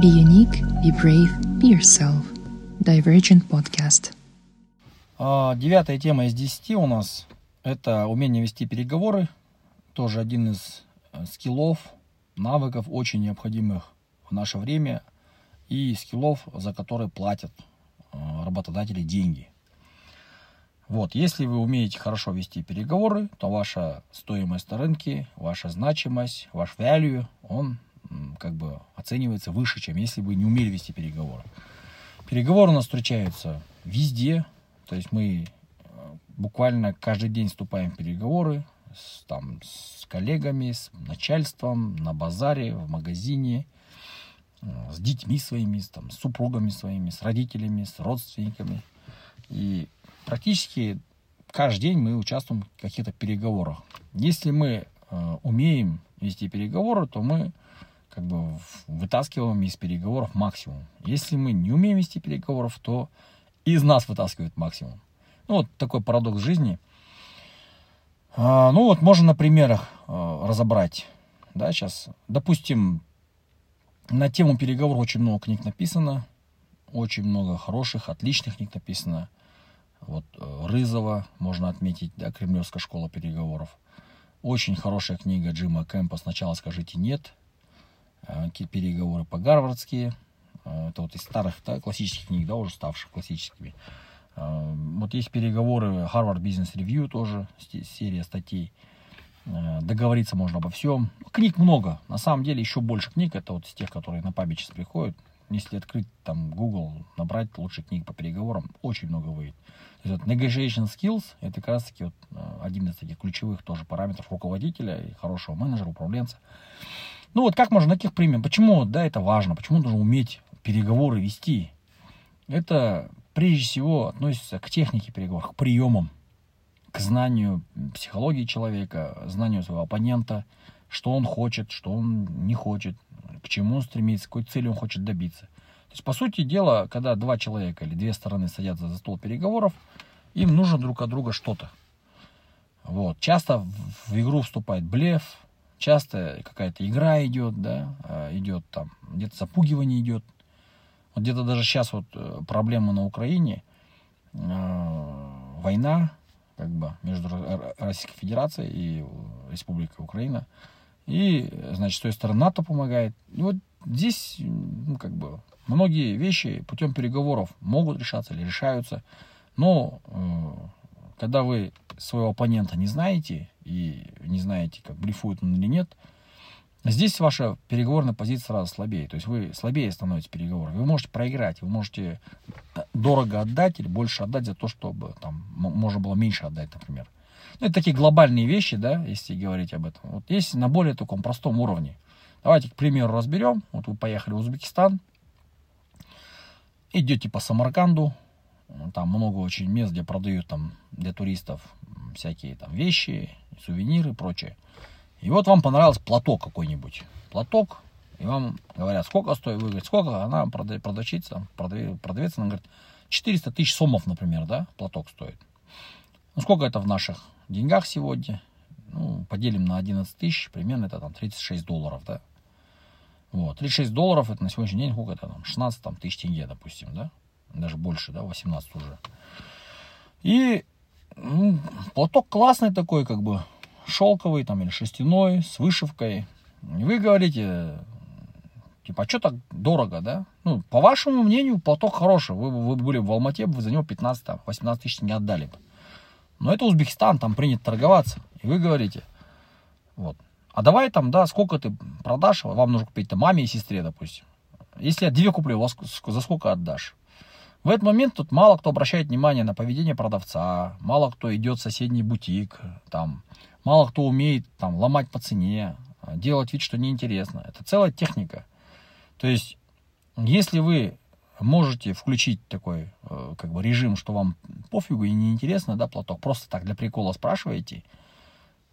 Be unique, be brave, be yourself. Divergent Podcast. А, Девятая тема из десяти у нас – это умение вести переговоры. Тоже один из э, скиллов, навыков, очень необходимых в наше время. И скиллов, за которые платят э, работодатели деньги. Вот, если вы умеете хорошо вести переговоры, то ваша стоимость на рынке, ваша значимость, ваш value, он как бы оценивается выше, чем если бы не умели вести переговоры. Переговоры у нас встречаются везде, то есть мы э, буквально каждый день вступаем в переговоры с, там, с коллегами, с начальством, на базаре, в магазине, э, с детьми своими, с, там, с супругами своими, с родителями, с родственниками. И практически каждый день мы участвуем в каких-то переговорах. Если мы э, умеем вести переговоры, то мы как бы вытаскиваем из переговоров максимум. Если мы не умеем вести переговоров, то из нас вытаскивают максимум. Ну, вот такой парадокс жизни. А, ну, вот можно на примерах э, разобрать. Да, сейчас, допустим, на тему переговоров очень много книг написано. Очень много хороших, отличных книг написано. Вот э, Рызова можно отметить, да, Кремлевская школа переговоров. Очень хорошая книга Джима Кэмпа «Сначала скажите нет». Э, Переговоры по-гарвардски. Э, Это вот из старых да, классических книг, да, уже ставших классическими. Э, Вот есть переговоры Harvard Business Review тоже, серия статей. Договориться можно обо всем. Книг много. На самом деле еще больше книг. Это вот из тех, которые на пабе сейчас приходят. Если открыть там Google, набрать лучшие книги по переговорам, очень много выйдет. То есть вот negotiation skills – это как раз таки вот один из таких ключевых тоже параметров руководителя и хорошего менеджера, управленца. Ну вот как можно на каких примерах? Почему, да, это важно? Почему нужно уметь переговоры вести? Это прежде всего относится к технике переговоров, к приемам, к знанию психологии человека, знанию своего оппонента, что он хочет, что он не хочет, к чему он стремится, какой цели он хочет добиться. То есть, по сути дела, когда два человека или две стороны садятся за стол переговоров, им нужно друг от друга что-то. Вот. Часто в игру вступает блеф, часто какая-то игра идет, да, э, идет там, где-то запугивание идет. Вот где-то даже сейчас вот э, проблема на Украине, э, война, как бы, между Ро- Ро- Российской Федерацией и э, Республикой Украина. И, значит, с той стороны НАТО помогает. И вот здесь, ну, как бы, многие вещи путем переговоров могут решаться или решаются. Но э, когда вы своего оппонента не знаете и не знаете, как блефует он или нет, здесь ваша переговорная позиция сразу слабее. То есть вы слабее становитесь в переговорах. Вы можете проиграть, вы можете э, дорого отдать или больше отдать за то, чтобы там можно было меньше отдать, например. Ну, это такие глобальные вещи, да, если говорить об этом. Вот есть на более таком простом уровне. Давайте, к примеру, разберем. Вот вы поехали в Узбекистан, идете по Самарканду, там много очень мест, где продают там для туристов всякие там вещи, сувениры и прочее. И вот вам понравился платок какой-нибудь. Платок, и вам говорят, сколько стоит, вы говорите, сколько, она прода- продавщица, продаве- продавец, она говорит, 400 тысяч сомов, например, да, платок стоит. Ну, сколько это в наших деньгах сегодня? Ну, поделим на 11 тысяч, примерно это там 36 долларов, да. Вот, 36 долларов, это на сегодняшний день сколько это там, 16 там, тысяч тенге, допустим, да. Даже больше, да, 18 уже. И ну, платок классный такой, как бы, шелковый там или шерстяной, с вышивкой. И вы говорите, типа, а что так дорого, да? Ну, по вашему мнению, платок хороший. Вы, вы были в Алмате, вы за него 15-18 тысяч не отдали бы. Но это Узбекистан, там принято торговаться. И вы говорите, вот, а давай там, да, сколько ты продашь, вам нужно купить там маме и сестре, допустим. Если я две куплю, за сколько отдашь? В этот момент тут мало кто обращает внимание на поведение продавца, мало кто идет в соседний бутик, там, мало кто умеет там ломать по цене, делать вид, что неинтересно. Это целая техника. То есть, если вы можете включить такой э, как бы режим, что вам пофигу и неинтересно, да, платок, просто так для прикола спрашиваете,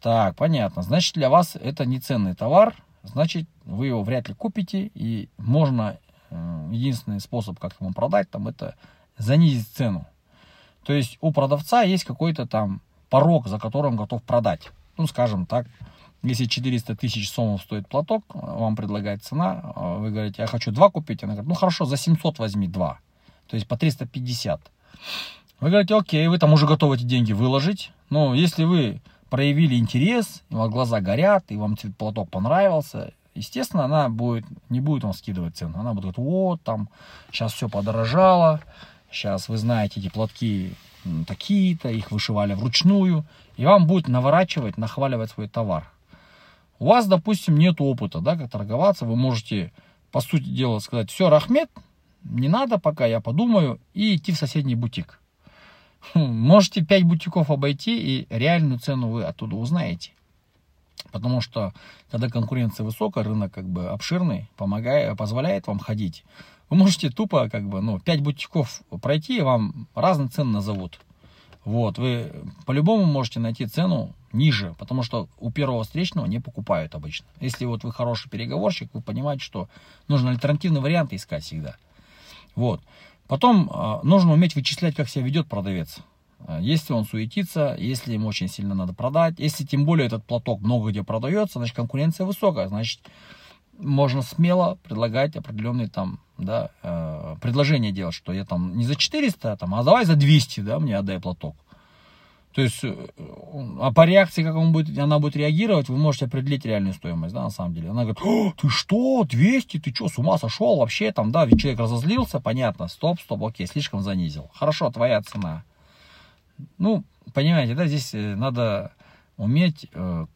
так, понятно, значит для вас это не ценный товар, значит вы его вряд ли купите, и можно, единственный способ, как ему продать, там, это занизить цену. То есть у продавца есть какой-то там порог, за которым готов продать. Ну, скажем так, Если 400 тысяч сомов стоит платок, вам предлагает цена, вы говорите, я хочу два купить. Она говорит, ну хорошо, за 700 возьми два. То есть по 350. Вы говорите, окей, вы там уже готовы эти деньги выложить. Но если вы проявили интерес, у вас глаза горят, и вам платок понравился, естественно, она будет, не будет вам скидывать цену. Она будет говорить, вот, там, сейчас все подорожало, сейчас вы знаете, эти платки такие-то, их вышивали вручную, и вам будет наворачивать, нахваливать свой товар. У вас, допустим, нет опыта, да, как торговаться, вы можете, по сути дела, сказать, все, Рахмет, не надо пока, я подумаю, и идти в соседний бутик. Хм, можете 5 бутиков обойти, и реальную цену вы оттуда узнаете. Потому что, когда конкуренция высокая, рынок как бы обширный, помогает, позволяет вам ходить. Вы можете тупо, как бы, ну, 5 бутиков пройти, и вам разные цены назовут. Вот, вы по-любому можете найти цену ниже, потому что у первого встречного не покупают обычно. Если вот вы хороший переговорщик, вы понимаете, что нужно альтернативные варианты искать всегда. Вот. Потом э, нужно уметь вычислять, как себя ведет продавец. А, если он суетится, если ему очень сильно надо продать, если тем более этот платок много где продается, значит конкуренция высокая, значит можно смело предлагать определенные там, да, э, предложения делать, что я там не за 400, там, а давай за 200, да, мне отдай платок. То есть, э, а по реакции, как он будет, она будет реагировать, вы можете определить реальную стоимость, да, на самом деле. Она говорит, ты что, 200, ты что, с ума сошел вообще, там, да, ведь человек разозлился, понятно, стоп, стоп, окей, слишком занизил. Хорошо, твоя цена. Ну, понимаете, да, здесь э, надо уметь э,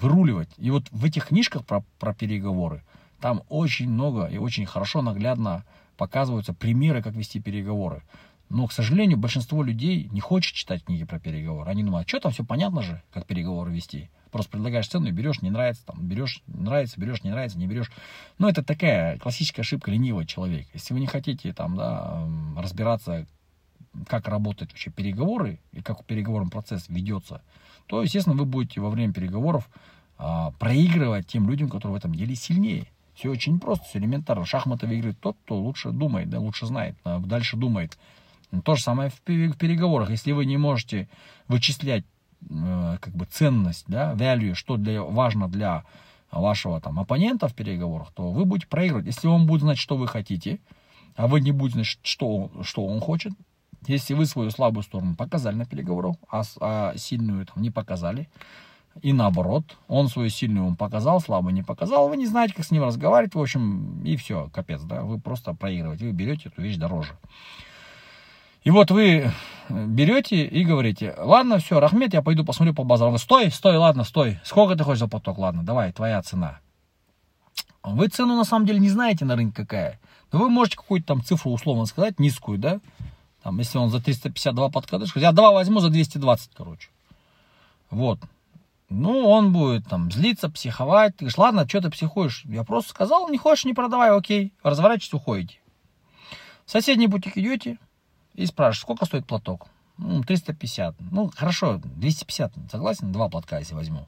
выруливать. И вот в этих книжках про, про переговоры, там очень много и очень хорошо, наглядно показываются примеры, как вести переговоры. Но, к сожалению, большинство людей не хочет читать книги про переговоры. Они думают, «А что там все понятно же, как переговоры вести. Просто предлагаешь цену и берешь, не нравится, там, берешь, нравится, берешь, не нравится, не берешь. Но это такая классическая ошибка ленивого человека. Если вы не хотите там, да, разбираться, как работают вообще переговоры и как переговорный процесс ведется, то, естественно, вы будете во время переговоров а, проигрывать тем людям, которые в этом деле сильнее. Все очень просто, все элементарно. Шахматы выигрывает тот, кто лучше думает, да, лучше знает, а дальше думает. То же самое в переговорах. Если вы не можете вычислять э, как бы ценность, да, value, что для, важно для вашего там оппонента в переговорах, то вы будете проигрывать. Если он будет знать, что вы хотите, а вы не будете знать, что, что он хочет, если вы свою слабую сторону показали на переговорах, а, а сильную там не показали, и наоборот, он свою сильную вам показал, слабую не показал, вы не знаете, как с ним разговаривать, в общем, и все, капец, да, вы просто проигрываете, вы берете эту вещь дороже. И вот вы берете и говорите, ладно, все, Рахмет, я пойду посмотрю по базару. Стой, стой, ладно, стой. Сколько ты хочешь за поток? Ладно, давай, твоя цена. Вы цену на самом деле не знаете на рынке какая. Но вы можете какую-то там цифру условно сказать, низкую, да? Там, если он за 352 подкатышка, я два возьму за 220, короче. Вот. Ну, он будет там злиться, психовать. Ты говоришь, ладно, что ты психуешь? Я просто сказал, не хочешь, не продавай, окей. Разворачивайтесь, уходите. В соседний бутик идете и спрашиваете, сколько стоит платок? Ну, 350. Ну, хорошо, 250. Согласен? Два платка, если возьму.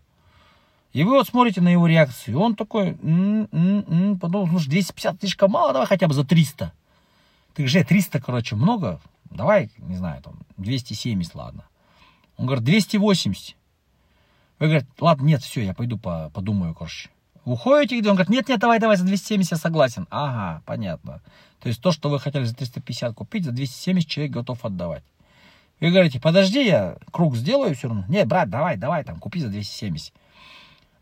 И вы вот смотрите на его реакцию. Он такой, м-м-м, подумал, ну, 250 слишком мало, давай хотя бы за 300. Ты же 300, короче, много. Давай, не знаю, там, 270, ладно. Он говорит, 280. Вы говорите, ладно, нет, все, я пойду по, подумаю, короче. Уходите? Он говорит, нет, нет, давай, давай, за 270 я согласен. Ага, понятно. То есть то, что вы хотели за 350 купить, за 270 человек готов отдавать. Вы говорите, подожди, я круг сделаю все равно. Нет, брат, давай, давай, там, купи за 270.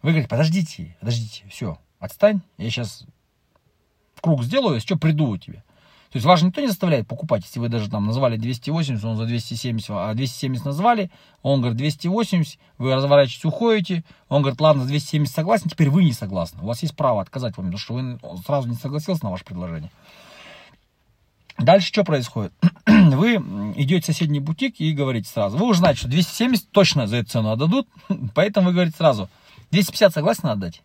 Вы говорите, подождите, подождите, все, отстань, я сейчас круг сделаю, если что, приду у тебя. То есть вас никто не заставляет покупать, если вы даже там назвали 280, он за 270, а 270 назвали, он говорит 280, вы разворачиваетесь, уходите, он говорит, ладно, за 270 согласен, теперь вы не согласны. У вас есть право отказать вам, потому что вы сразу не согласился на ваше предложение. Дальше что происходит? Вы идете в соседний бутик и говорите сразу. Вы уже знаете, что 270 точно за эту цену отдадут, поэтому вы говорите сразу. 250 согласны отдать?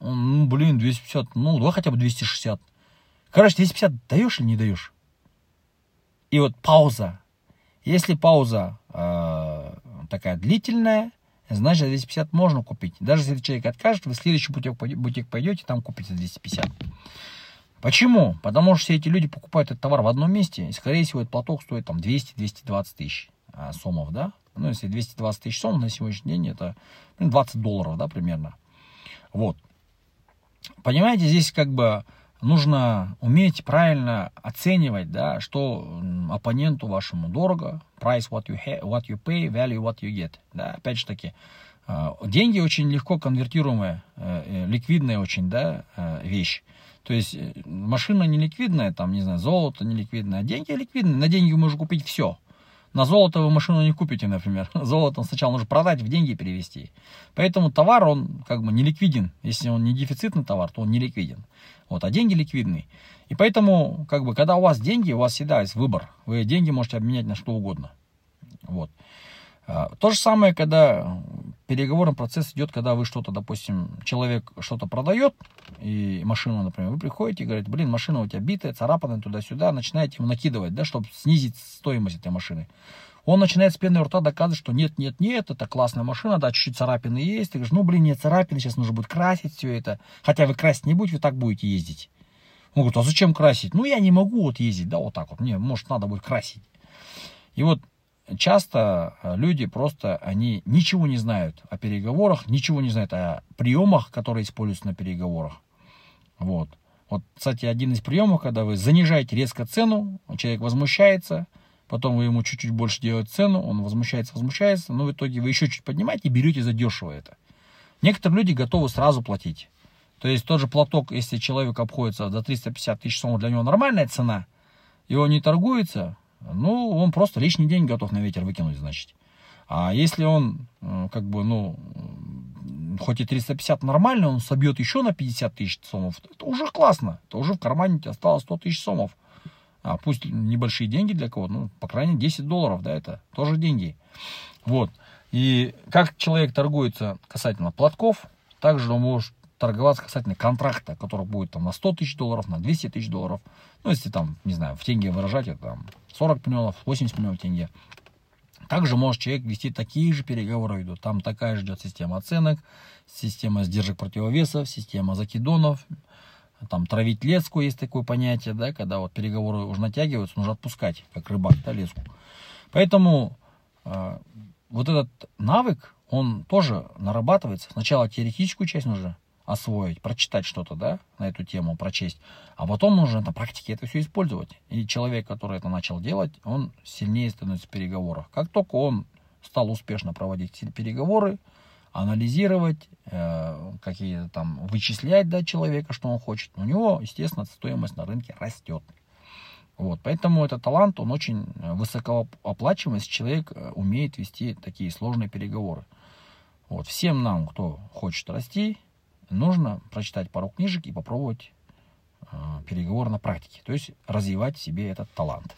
Ну, блин, 250, ну, давай хотя бы 260. Короче, 250 даешь или не даешь? И вот пауза. Если пауза э, такая длительная, значит 250 можно купить. Даже если человек откажет, вы в следующий бутик, бутик пойдете, там купите 250. Почему? Потому что все эти люди покупают этот товар в одном месте, и, скорее всего, этот платок стоит там 200-220 тысяч а, сомов, да? Ну, если 220 тысяч сомов на сегодняшний день, это 20 долларов, да, примерно. Вот. Понимаете, здесь как бы нужно уметь правильно оценивать, да, что оппоненту вашему дорого, price what you, have, what you pay, value what you get. Да, опять же таки, э, деньги очень легко конвертируемая, э, э, ликвидная очень, да, вещь. То есть машина не ликвидная, там, не знаю, золото не ликвидное, а деньги ликвидные. На деньги можно купить все. На золото вы машину не купите, например. Золото сначала нужно продать, в деньги перевести. Поэтому товар, он как бы не ликвиден. Если он не дефицитный товар, то он не ликвиден. Вот, а деньги ликвидны. И поэтому, как бы, когда у вас деньги, у вас всегда есть выбор. Вы деньги можете обменять на что угодно. Вот. А, то же самое, когда переговорный процесс идет, когда вы что-то, допустим, человек что-то продает, и машину, например, вы приходите и говорите, блин, машина у тебя битая, царапанная туда-сюда, начинаете ему накидывать, да, чтобы снизить стоимость этой машины. Он начинает с пены рта доказывать, что нет, нет, нет, это классная машина, да, чуть-чуть царапины есть. Ты говоришь, ну, блин, нет царапины, сейчас нужно будет красить все это. Хотя вы красить не будете, вы так будете ездить. Он говорит, а зачем красить? Ну, я не могу вот ездить, да, вот так вот. Мне, может, надо будет красить. И вот часто э, люди просто, они ничего не знают о переговорах, ничего не знают о приемах, которые используются на переговорах. Вот. Вот, кстати, один из приемов, когда вы занижаете резко цену, человек возмущается, потом вы ему чуть-чуть больше делаете цену, он возмущается, возмущается, но в итоге вы еще чуть поднимаете и берете за дешево это. Некоторые люди готовы сразу платить. То есть тот же платок, если человек обходится за 350 тысяч сомов, для него нормальная цена, и он не торгуется, ну, он просто лишний день готов на ветер выкинуть, значит. А если он, э, как бы, ну, хоть и 350 нормально, он собьет еще на 50 тысяч сомов, это уже классно. Это уже в кармане осталось 100 тысяч сомов. А пусть небольшие деньги для кого-то, ну, по крайней мере, 10 долларов, да, это тоже деньги. Вот. И как человек торгуется касательно платков, также он может торговаться касательно контракта, который будет там на 100 тысяч долларов, на 200 тысяч долларов. Ну, если там, не знаю, в тенге выражать, это там 40 миллионов, 80 миллионов тенге. Также может человек вести такие же переговоры идут. Там такая же идет система оценок, система сдержек противовесов, система закидонов, там травить леску есть такое понятие, да, когда вот переговоры уже натягиваются, нужно отпускать, как рыбак, да, леску. Поэтому э, вот этот навык, он тоже нарабатывается. Сначала теоретическую часть нужно освоить, прочитать что-то, да, на эту тему, прочесть, а потом нужно на практике это все использовать. И человек, который это начал делать, он сильнее становится в переговорах. Как только он стал успешно проводить переговоры, анализировать, э, какие-то там вычислять, да, человека, что он хочет, у него, естественно, стоимость на рынке растет. Вот, поэтому этот талант, он очень высокооплачиваемый, человек э, умеет вести такие сложные переговоры. Вот, всем нам, кто хочет расти, нужно прочитать пару книжек и попробовать э, переговоры на практике. То есть развивать в себе этот талант.